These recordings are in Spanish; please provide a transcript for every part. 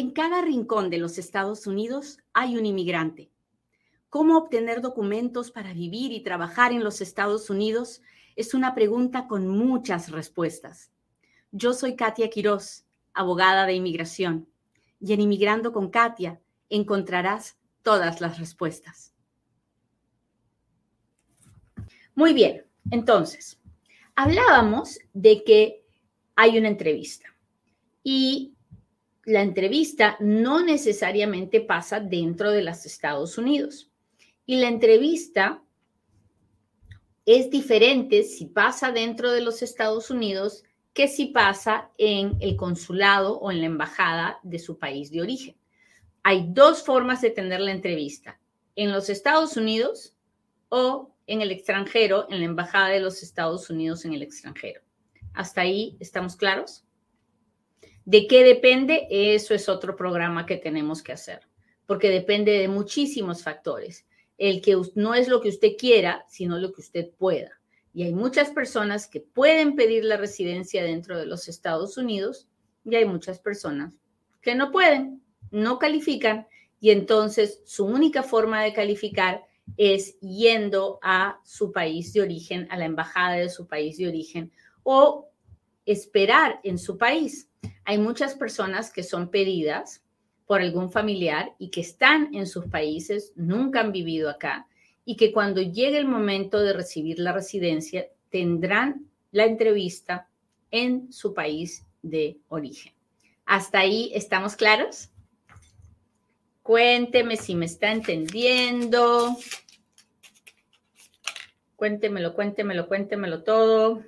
En cada rincón de los Estados Unidos hay un inmigrante. ¿Cómo obtener documentos para vivir y trabajar en los Estados Unidos? Es una pregunta con muchas respuestas. Yo soy Katia Quiroz, abogada de inmigración, y en Inmigrando con Katia encontrarás todas las respuestas. Muy bien, entonces, hablábamos de que hay una entrevista y la entrevista no necesariamente pasa dentro de los Estados Unidos. Y la entrevista es diferente si pasa dentro de los Estados Unidos que si pasa en el consulado o en la embajada de su país de origen. Hay dos formas de tener la entrevista, en los Estados Unidos o en el extranjero, en la embajada de los Estados Unidos en el extranjero. ¿Hasta ahí estamos claros? ¿De qué depende? Eso es otro programa que tenemos que hacer, porque depende de muchísimos factores. El que no es lo que usted quiera, sino lo que usted pueda. Y hay muchas personas que pueden pedir la residencia dentro de los Estados Unidos y hay muchas personas que no pueden, no califican y entonces su única forma de calificar es yendo a su país de origen, a la embajada de su país de origen o esperar en su país. Hay muchas personas que son pedidas por algún familiar y que están en sus países, nunca han vivido acá y que cuando llegue el momento de recibir la residencia tendrán la entrevista en su país de origen. ¿Hasta ahí estamos claros? Cuénteme si me está entendiendo. Cuéntemelo, cuéntemelo, cuéntemelo todo.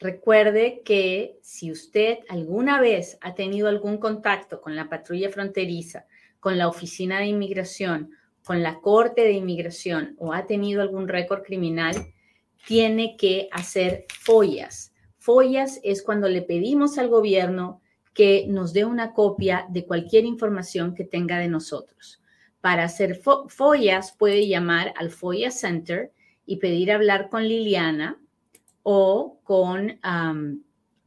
Recuerde que si usted alguna vez ha tenido algún contacto con la patrulla fronteriza, con la oficina de inmigración, con la corte de inmigración o ha tenido algún récord criminal, tiene que hacer follas. Follas es cuando le pedimos al gobierno que nos dé una copia de cualquier información que tenga de nosotros. Para hacer follas puede llamar al FOIA Center y pedir hablar con Liliana o con,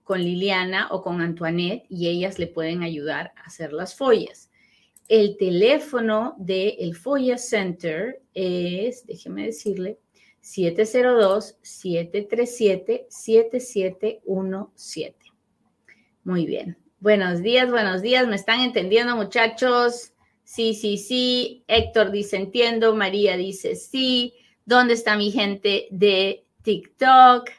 con Liliana o con Antoinette y ellas le pueden ayudar a hacer las follas. El teléfono del el FOIA Center es, déjeme decirle, 702-737-7717. Muy bien. Buenos días, buenos días. ¿Me están entendiendo, muchachos? Sí, sí, sí. Héctor dice entiendo. María dice sí. ¿Dónde está mi gente de TikTok?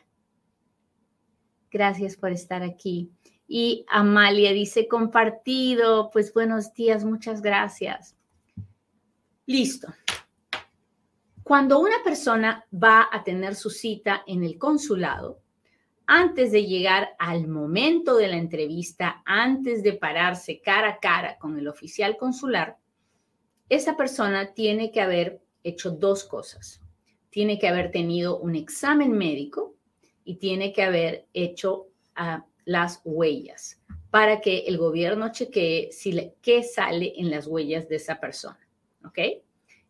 Gracias por estar aquí. Y Amalia dice compartido. Pues buenos días, muchas gracias. Listo. Cuando una persona va a tener su cita en el consulado, antes de llegar al momento de la entrevista, antes de pararse cara a cara con el oficial consular, esa persona tiene que haber hecho dos cosas. Tiene que haber tenido un examen médico y tiene que haber hecho uh, las huellas para que el gobierno chequee si qué sale en las huellas de esa persona. ¿Ok?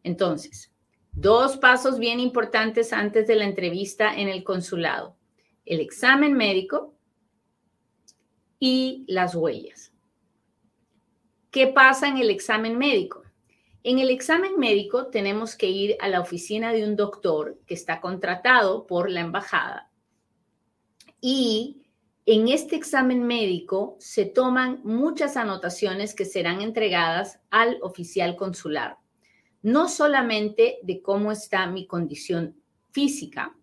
Entonces, dos pasos bien importantes antes de la entrevista en el consulado. El examen médico y las huellas. ¿Qué pasa en el examen médico? En el examen médico tenemos que ir a la oficina de un doctor que está contratado por la embajada y en este examen médico se toman muchas anotaciones que serán entregadas al oficial consular, no solamente de cómo está mi condición física,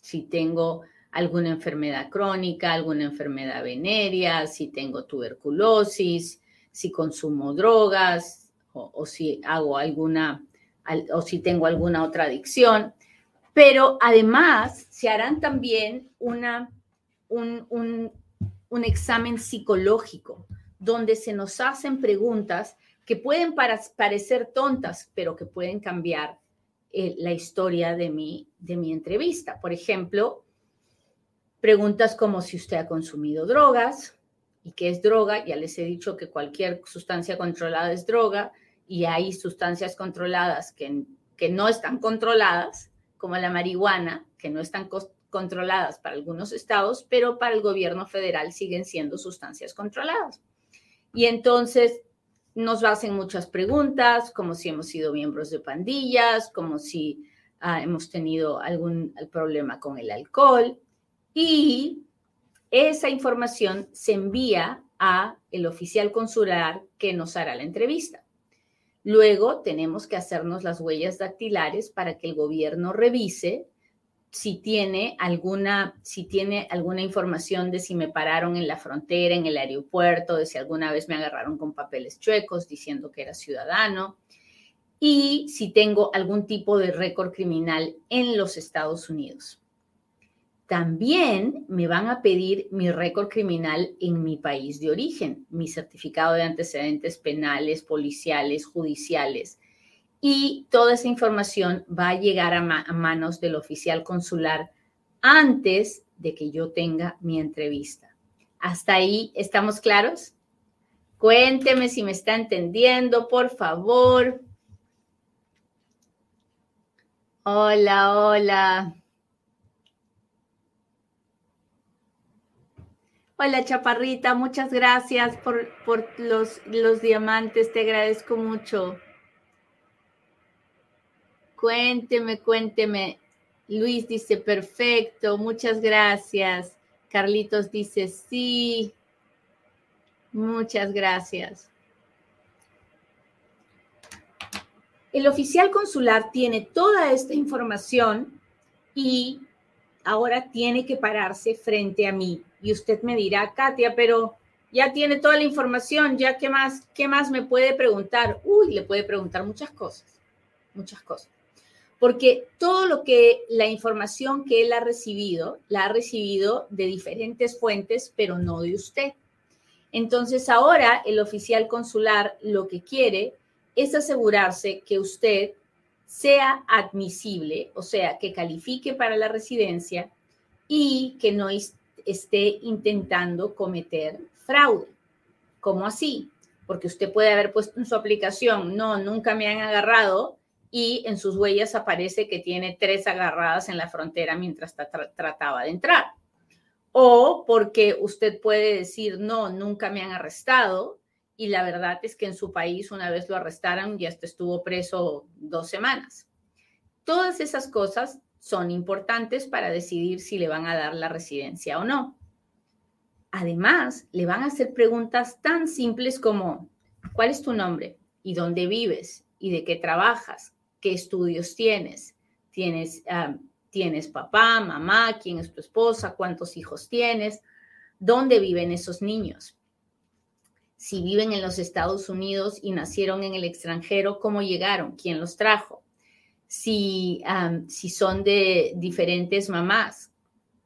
si tengo alguna enfermedad crónica, alguna enfermedad venérea, si tengo tuberculosis, si consumo drogas o, o si hago alguna o si tengo alguna otra adicción, pero además se harán también una, un, un, examen psicológico donde se nos hacen preguntas que pueden parecer tontas, pero que pueden cambiar eh, la historia de mi, de mi entrevista. Por ejemplo, preguntas como si usted ha consumido drogas y qué es droga. Ya les he dicho que cualquier sustancia controlada es droga y hay sustancias controladas que, que no están controladas como la marihuana, que no están controladas para algunos estados, pero para el gobierno federal siguen siendo sustancias controladas. Y entonces nos hacen muchas preguntas, como si hemos sido miembros de pandillas, como si ah, hemos tenido algún problema con el alcohol. Y esa información se envía a el oficial consular que nos hará la entrevista. Luego tenemos que hacernos las huellas dactilares para que el gobierno revise si tiene alguna, si tiene alguna información de si me pararon en la frontera, en el aeropuerto, de si alguna vez me agarraron con papeles chuecos diciendo que era ciudadano, y si tengo algún tipo de récord criminal en los Estados Unidos. También me van a pedir mi récord criminal en mi país de origen, mi certificado de antecedentes penales, policiales, judiciales y toda esa información va a llegar a, manos del oficial consular antes de que yo tenga mi entrevista. ¿Hasta ahí estamos claros? Cuénteme si me está entendiendo, por favor. Hola, hola. Hola, Chaparrita, muchas gracias por, por los, los diamantes, te agradezco mucho. Cuénteme, cuénteme. Luis dice, perfecto, muchas gracias. Carlitos dice, sí. Muchas gracias. El oficial consular tiene toda esta información y ahora tiene que pararse frente a mí. Y usted me dirá, Katia, pero ya tiene toda la información, ya qué más, qué más me puede preguntar. Uy, le puede preguntar muchas cosas, muchas cosas porque todo lo que la información que él ha recibido, la ha recibido de diferentes fuentes, pero no de usted. Entonces ahora el oficial consular lo que quiere es asegurarse que usted sea admisible, o sea, que califique para la residencia y que no esté intentando cometer fraude. ¿Cómo así? Porque usted puede haber puesto en su aplicación, no, nunca me han agarrado, y en sus huellas aparece que tiene tres agarradas en la frontera mientras trataba de entrar. O porque usted puede decir, no, nunca me han arrestado y la verdad es que en su país una vez lo arrestaron y hasta estuvo preso dos semanas. Todas esas cosas son importantes para decidir si le van a dar la residencia o no. Además, le van a hacer preguntas tan simples como, ¿cuál es tu nombre? ¿Y dónde vives? ¿Y de qué trabajas? qué estudios tienes. Tienes, ah, tienes papá, mamá, quién es tu esposa, cuántos hijos tienes, dónde viven esos niños. Si viven en los Estados Unidos y nacieron en el extranjero, ¿cómo llegaron? ¿Quién los trajo? Si, si son de diferentes mamás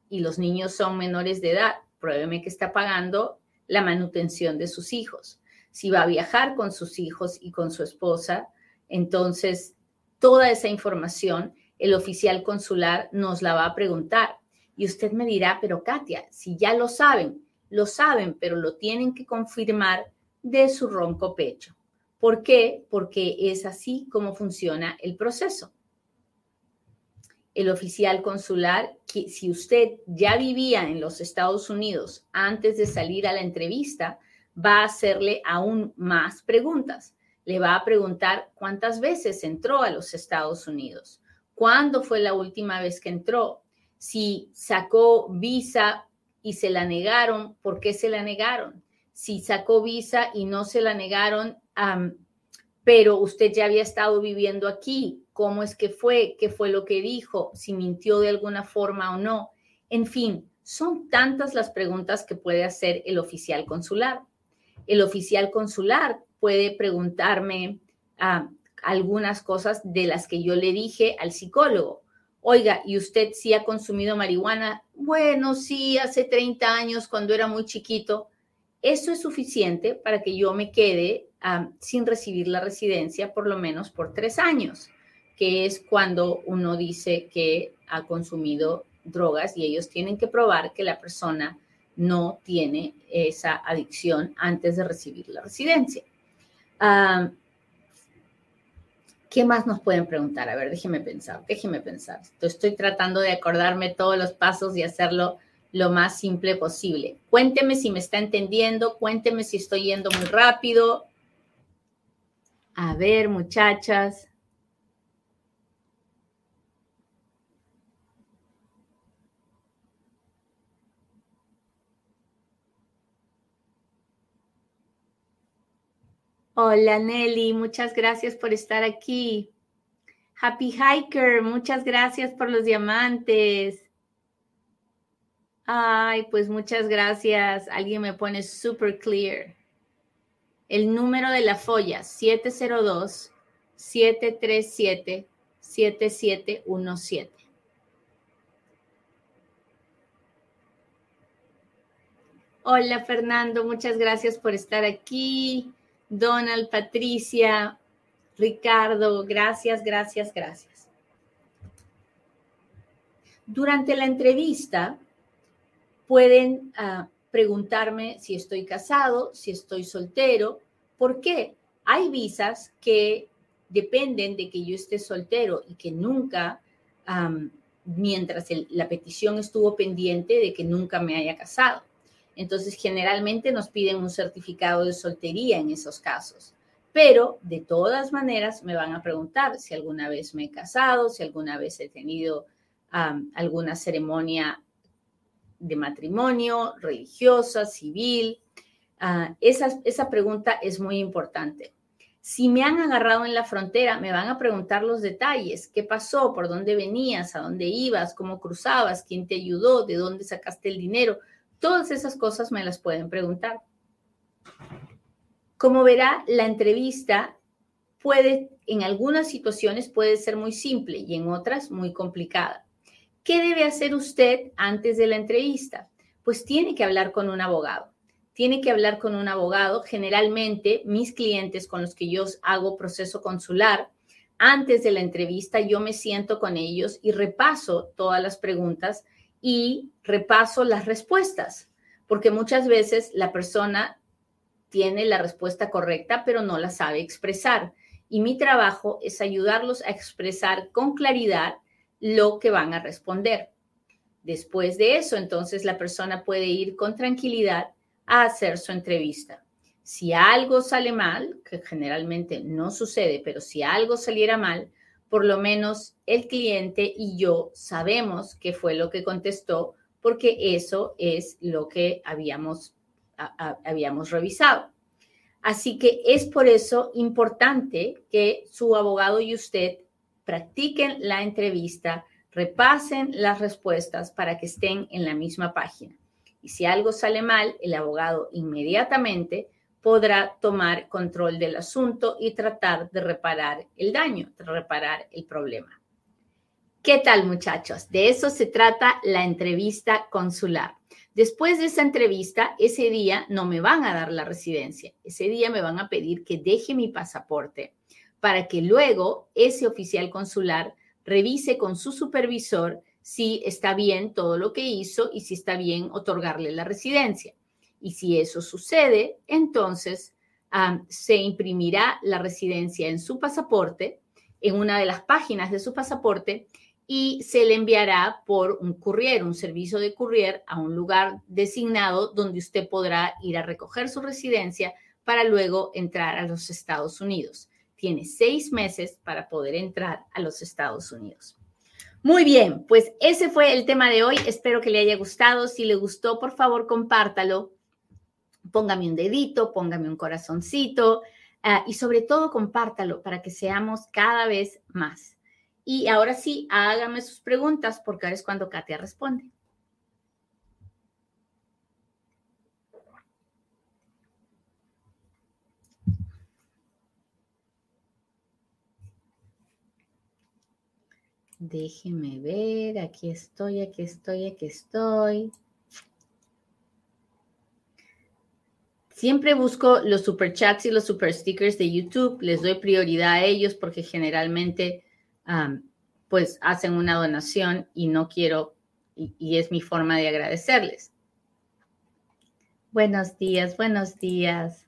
y los niños son menores de edad, pruébeme que está pagando la manutención de sus hijos. Si va a viajar con sus hijos y con su esposa, entonces toda esa información, el oficial consular nos la va a preguntar. Y usted me dirá, pero Katia, si ya lo saben, lo saben, pero lo tienen que confirmar de su ronco pecho. ¿Por qué? Porque es así como funciona el proceso. El oficial consular, si usted ya vivía en los Estados Unidos antes de salir a la entrevista, va a hacerle aún más preguntas le va a preguntar cuántas veces entró a los Estados Unidos, cuándo fue la última vez que entró, si sacó visa y se la negaron, ¿por qué se la negaron? Si sacó visa y no se la negaron, pero usted ya había estado viviendo aquí, ¿cómo es que fue? ¿Qué fue lo que dijo? Si mintió de alguna forma o no. En fin, son tantas las preguntas que puede hacer el oficial consular. El oficial consular puede preguntarme algunas cosas de las que yo le dije al psicólogo. Oiga, ¿y usted sí ha consumido marihuana? Bueno, sí, hace 30 años cuando era muy chiquito. Eso es suficiente para que yo me quede sin recibir la residencia por lo menos por tres años, que es cuando uno dice que ha consumido drogas y ellos tienen que probar que la persona no tiene esa adicción antes de recibir la residencia ¿Qué más nos pueden preguntar? A ver, déjeme pensar, déjeme pensar. Estoy tratando de acordarme todos los pasos y hacerlo lo más simple posible. Cuénteme si me está entendiendo, cuénteme si estoy yendo muy rápido. A ver, muchachas. Hola Nelly, muchas gracias por estar aquí. Happy Hiker, muchas gracias por los diamantes. Ay, pues muchas gracias. Alguien me pone super clear. El número de la folla, 702-737-7717. Hola Fernando, muchas gracias por estar aquí. Donald, Patricia, Ricardo, gracias, gracias, gracias. Durante la entrevista pueden ah, preguntarme si estoy casado, si estoy soltero. ¿Por qué? Hay visas que dependen de que yo esté soltero y que nunca, mientras la petición estuvo pendiente, de que nunca me haya casado. Entonces, generalmente nos piden un certificado de soltería en esos casos. Pero de todas maneras me van a preguntar si alguna vez me he casado, si alguna vez he tenido alguna ceremonia de matrimonio, religiosa, civil. Ah, esa, esa pregunta es muy importante. Si me han agarrado en la frontera, me van a preguntar los detalles. ¿Qué pasó? ¿Por dónde venías? ¿A dónde ibas? ¿Cómo cruzabas? ¿Quién te ayudó? ¿De dónde sacaste el dinero? Todas esas cosas me las pueden preguntar. Como verá, la entrevista puede, en algunas situaciones puede ser muy simple y en otras muy complicada. ¿Qué debe hacer usted antes de la entrevista? Pues tiene que hablar con un abogado. Tiene que hablar con un abogado. Generalmente, mis clientes con los que yo hago proceso consular, antes de la entrevista yo me siento con ellos y repaso todas las preguntas y repaso las respuestas, porque muchas veces la persona tiene la respuesta correcta, pero no la sabe expresar. Y mi trabajo es ayudarlos a expresar con claridad lo que van a responder. Después de eso, entonces la persona puede ir con tranquilidad a hacer su entrevista. Si algo sale mal, que generalmente no sucede, pero si algo saliera mal, por lo menos el cliente y yo sabemos qué fue lo que contestó, porque eso es lo que habíamos, habíamos revisado. Así que es por eso importante que su abogado y usted practiquen la entrevista, repasen las respuestas para que estén en la misma página. Y si algo sale mal, el abogado inmediatamente podrá tomar control del asunto y tratar de reparar el daño, de reparar el problema. ¿Qué tal muchachos? De eso se trata la entrevista consular. Después de esa entrevista, ese día no me van a dar la residencia. Ese día me van a pedir que deje mi pasaporte para que luego ese oficial consular revise con su supervisor si está bien todo lo que hizo y si está bien otorgarle la residencia. Y si eso sucede, entonces se imprimirá la residencia en su pasaporte, en una de las páginas de su pasaporte, y se le enviará por un courier, un servicio de courier, a un lugar designado donde usted podrá ir a recoger su residencia para luego entrar a los Estados Unidos. Tiene seis meses para poder entrar a los Estados Unidos. Muy bien, pues ese fue el tema de hoy. Espero que le haya gustado. Si le gustó, por favor, compártalo póngame un dedito, póngame un corazoncito ah, y sobre todo compártalo para que seamos cada vez más. Y ahora sí, hágame sus preguntas porque ahora es cuando Katia responde. Déjeme ver, aquí estoy, aquí estoy, aquí estoy. Siempre busco los super chats y los super stickers de YouTube. Les doy prioridad a ellos porque generalmente pues hacen una donación y no quiero, y es mi forma de agradecerles. Buenos días, buenos días.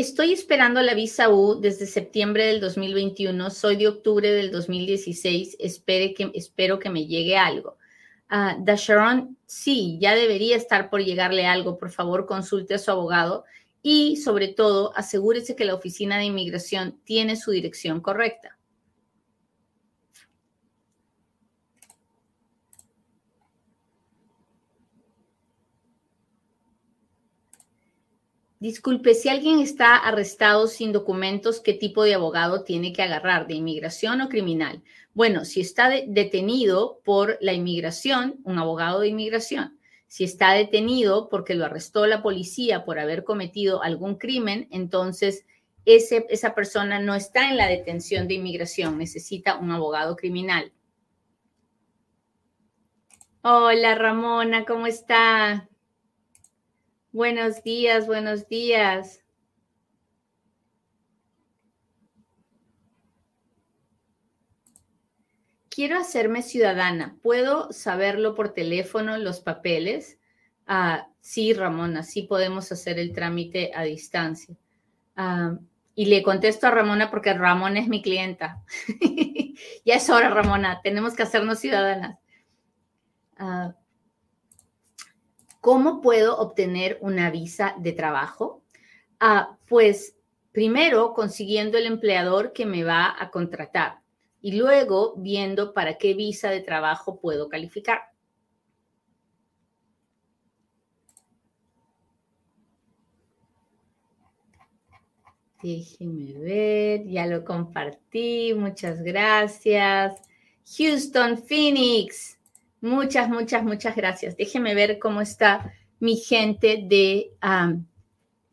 Estoy esperando la visa U desde septiembre del 2021. Soy de octubre del 2016. Espere que, espero que me llegue algo. Uh, Dasharon, sí, ya debería estar por llegarle algo. Por favor, consulte a su abogado y, sobre todo, asegúrese que la oficina de inmigración tiene su dirección correcta. Disculpe, si alguien está arrestado sin documentos, ¿qué tipo de abogado tiene que agarrar? ¿De inmigración o criminal? Bueno, si está detenido por la inmigración, un abogado de inmigración. Si está detenido porque lo arrestó la policía por haber cometido algún crimen, entonces esa persona no está en la detención de inmigración, necesita un abogado criminal. Hola Ramona, ¿cómo está? Buenos días, buenos días. Quiero hacerme ciudadana. ¿Puedo saberlo por teléfono, los papeles? Ah, sí, Ramona, sí podemos hacer el trámite a distancia. Ah, y le contesto a Ramona porque Ramona es mi clienta. ya es hora, Ramona, tenemos que hacernos ciudadanas. Ah, ¿Cómo puedo obtener una visa de trabajo? Ah, pues primero consiguiendo el empleador que me va a contratar y luego viendo para qué visa de trabajo puedo calificar. Déjeme ver, ya lo compartí, muchas gracias. Houston, Phoenix. Muchas, muchas, muchas gracias. Déjeme ver cómo está mi gente de,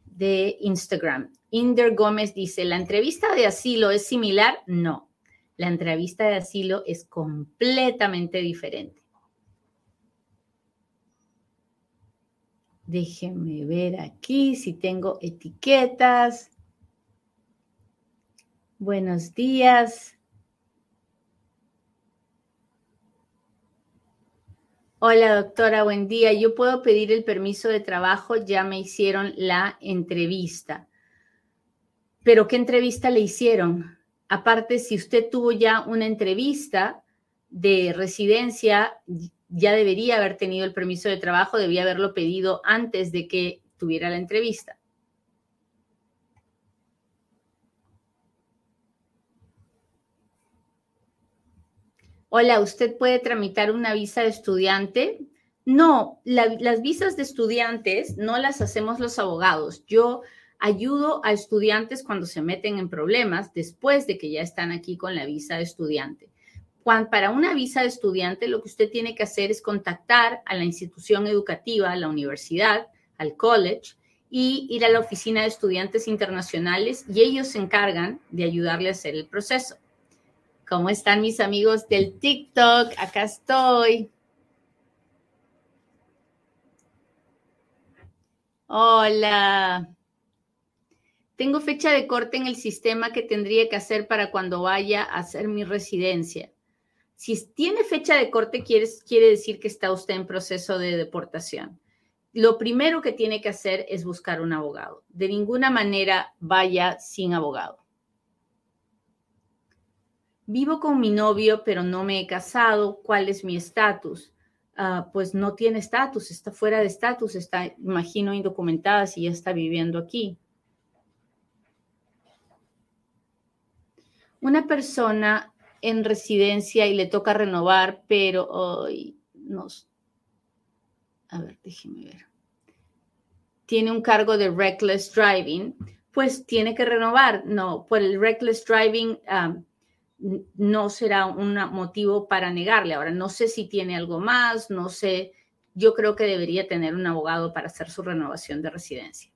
de Instagram. Inder Gómez dice, ¿la entrevista de asilo es similar? No, la entrevista de asilo es completamente diferente. Déjenme ver aquí si tengo etiquetas. Buenos días. Hola doctora, buen día. Yo puedo pedir el permiso de trabajo, ya me hicieron la entrevista. Pero ¿qué entrevista le hicieron? Aparte, si usted tuvo ya una entrevista de residencia, ya debería haber tenido el permiso de trabajo, debía haberlo pedido antes de que tuviera la entrevista. Hola, ¿usted puede tramitar una visa de estudiante? No, las visas de estudiantes no las hacemos los abogados. Yo ayudo a estudiantes cuando se meten en problemas después de que ya están aquí con la visa de estudiante. para una visa de estudiante, lo que usted tiene que hacer es contactar a la institución educativa, a la universidad, al college, y ir a la oficina de estudiantes internacionales y ellos se encargan de ayudarle a hacer el proceso. ¿Cómo están mis amigos del TikTok? Acá estoy. Hola. Tengo fecha de corte en el sistema que tendría que hacer para cuando vaya a hacer mi residencia. Si tiene fecha de corte, quiere, quiere decir que está usted en proceso de deportación. Lo primero que tiene que hacer es buscar un abogado. De ninguna manera vaya sin abogado. Vivo con mi novio, pero no me he casado. ¿Cuál es mi estatus? Ah, pues no tiene estatus, está fuera de estatus, está, imagino, indocumentada si ya está viviendo aquí. Una persona en residencia y le toca renovar, pero hoy. A ver, déjeme ver. Tiene un cargo de reckless driving, pues tiene que renovar. No, por el reckless driving ah, no será un motivo para negarle. Ahora, no sé si tiene algo más, no sé, yo creo que debería tener un abogado para hacer su renovación de residencia.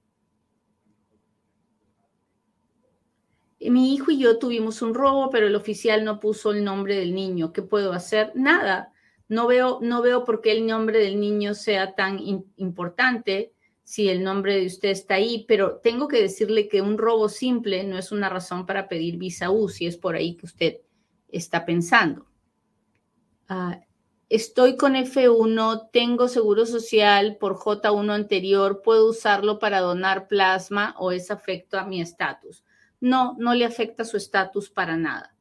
Mi hijo y yo tuvimos un robo, pero el oficial no puso el nombre del niño. ¿Qué puedo hacer? Nada. No veo, no veo por qué el nombre del niño sea tan importante si el nombre de usted está ahí, pero tengo que decirle que un robo simple no es una razón para pedir visa U, si es por ahí que usted está pensando. Ah, estoy con F1, tengo seguro social por J1 anterior, ¿puedo usarlo para donar plasma o es afecto a mi estatus? No, no le afecta su estatus para nada.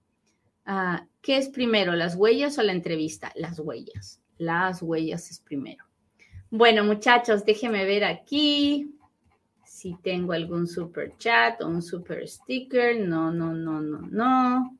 Ah, ¿Qué es primero, las huellas o la entrevista? Las huellas. Las huellas es primero. Bueno, muchachos, déjenme ver aquí si tengo algún super chat o un super sticker. No, no, no, no, no.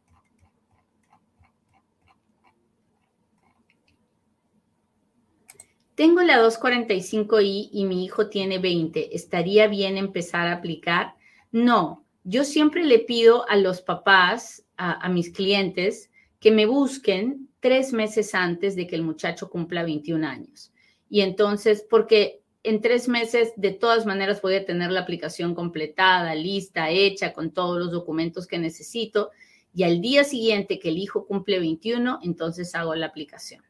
Tengo la 245i y mi hijo tiene 20. ¿Estaría bien empezar a aplicar? No, yo siempre le pido a los papás, a, mis clientes, que me busquen tres meses antes de que el muchacho cumpla 21 años. Y entonces, porque en tres meses de todas maneras voy a tener la aplicación completada, lista, hecha, con todos los documentos que necesito. Y al día siguiente que el hijo cumple 21, entonces hago la aplicación.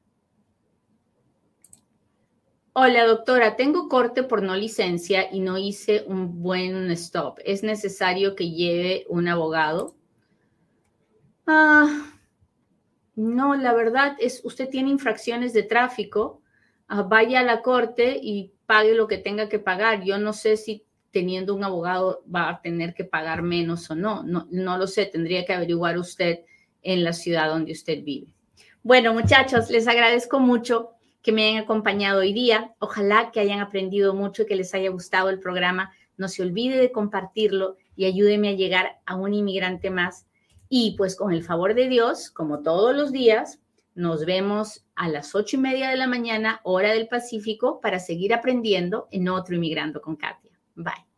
Hola, doctora, tengo corte por no licencia y no hice un buen stop. ¿Es necesario que lleve un abogado? Ah, no, la verdad es, usted tiene infracciones de tráfico, vaya a la corte y pague lo que tenga que pagar. Yo no sé si teniendo un abogado va a tener que pagar menos o no. No, no lo sé, tendría que averiguar usted en la ciudad donde usted vive. Bueno, muchachos, les agradezco mucho que me hayan acompañado hoy día. Ojalá que hayan aprendido mucho y que les haya gustado el programa. No se olvide de compartirlo y ayúdeme a llegar a un inmigrante más. Y pues con el favor de Dios, como todos los días, nos vemos a las ocho y media de la mañana, hora del Pacífico, para seguir aprendiendo en otro Inmigrando con Katia. Bye.